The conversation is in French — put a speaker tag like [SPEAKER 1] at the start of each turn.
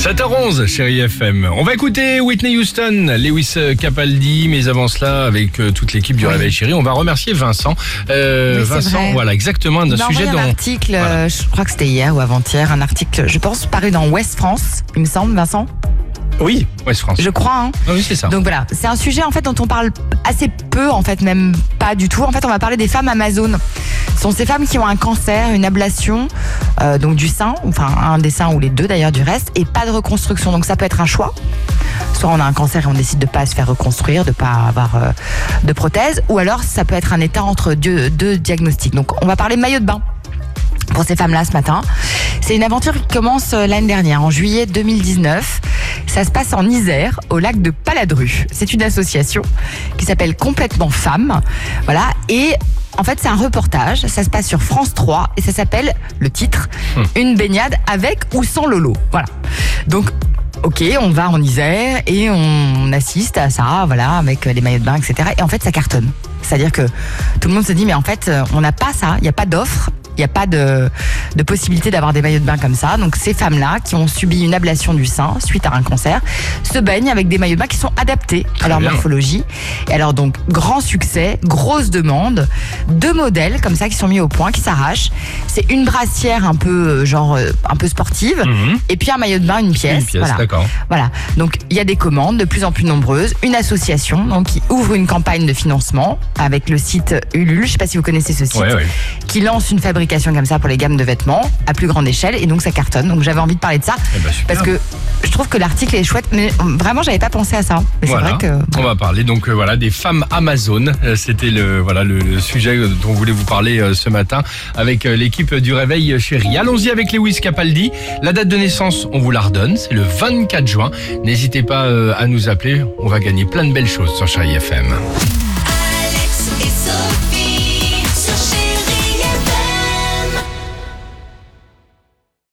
[SPEAKER 1] 7h11, chérie FM. On va écouter Whitney Houston, Lewis Capaldi, mais avant cela, avec euh, toute l'équipe du
[SPEAKER 2] Oui.
[SPEAKER 1] Réveil Chéri, on va remercier Vincent. Euh,
[SPEAKER 2] Oui,
[SPEAKER 1] Vincent,
[SPEAKER 2] vrai.
[SPEAKER 1] voilà, exactement, d'un sujet dont...
[SPEAKER 2] un article,
[SPEAKER 1] Voilà.
[SPEAKER 2] euh, je crois que c'était hier ou avant-hier, un article, je pense, paru dans Ouest France, il me semble, Vincent.
[SPEAKER 1] Oui, West France.
[SPEAKER 2] Je crois, hein.
[SPEAKER 1] Ah oui, c'est ça.
[SPEAKER 2] Donc voilà, c'est un sujet en fait dont on parle assez peu, en fait même pas du tout. En fait, on va parler des femmes Amazon. Sont ces femmes qui ont un cancer, une ablation, euh, donc du sein, enfin un des seins ou les deux d'ailleurs du reste, et pas de reconstruction. Donc ça peut être un choix. Soit on a un cancer et on décide de pas se faire reconstruire, de pas avoir euh, de prothèse, ou alors ça peut être un état entre deux, deux diagnostics. Donc on va parler maillot de bain pour ces femmes-là ce matin. C'est une aventure qui commence euh, l'année dernière, en juillet 2019. Ça se passe en Isère, au lac de Paladru. C'est une association qui s'appelle Complètement Femmes. Voilà. Et en fait, c'est un reportage. Ça se passe sur France 3 et ça s'appelle, le titre, Une baignade avec ou sans Lolo. Voilà. Donc, Ok, on va en Isère et on assiste à ça, voilà, avec les maillots de bain, etc. Et en fait, ça cartonne. C'est-à-dire que tout le monde se dit, mais en fait, euh, on n'a pas ça, il n'y a pas d'offre, il n'y a pas de, de possibilité d'avoir des maillots de bain comme ça. Donc ces femmes-là, qui ont subi une ablation du sein suite à un cancer, se baignent avec des maillots de bain qui sont adaptés à leur
[SPEAKER 1] bien.
[SPEAKER 2] morphologie. Et alors donc, grand succès, grosse demande, deux modèles comme ça qui sont mis au point, qui s'arrachent. C'est une brassière un peu, euh, genre, euh, un peu sportive,
[SPEAKER 1] Mhm.
[SPEAKER 2] et puis un maillot de bain, une pièce.
[SPEAKER 1] Une pièce,
[SPEAKER 2] voilà.
[SPEAKER 1] d'accord.
[SPEAKER 2] Voilà. Donc il y a des commandes de plus en plus nombreuses. Une association donc qui ouvre une campagne de financement avec le site Ulule. Je sais pas si vous connaissez ce site.
[SPEAKER 1] Ouais, ouais.
[SPEAKER 2] Qui lance une fabrication comme ça pour les gammes de vêtements à plus grande échelle et donc ça cartonne. Donc j'avais envie de parler de ça
[SPEAKER 1] Eh ben,
[SPEAKER 2] parce que je trouve que l'article est chouette. Mais euh, vraiment j'avais pas pensé à ça. Mais
[SPEAKER 1] Voilà.
[SPEAKER 2] c'est vrai que
[SPEAKER 1] On va parler donc euh, voilà des femmes Amazon. Euh, C'était le voilà le, le sujet dont on voulait vous parler euh, ce matin avec euh, l'équipe du Réveil Chéri. Allons-y avec Lewis Capaldi. La date de naissance, on vous la redonne, c'est le 24 juin. N'hésitez pas euh, à nous appeler, on va gagner plein de belles choses sur Chéri FM.
[SPEAKER 3] Alex et Sophie.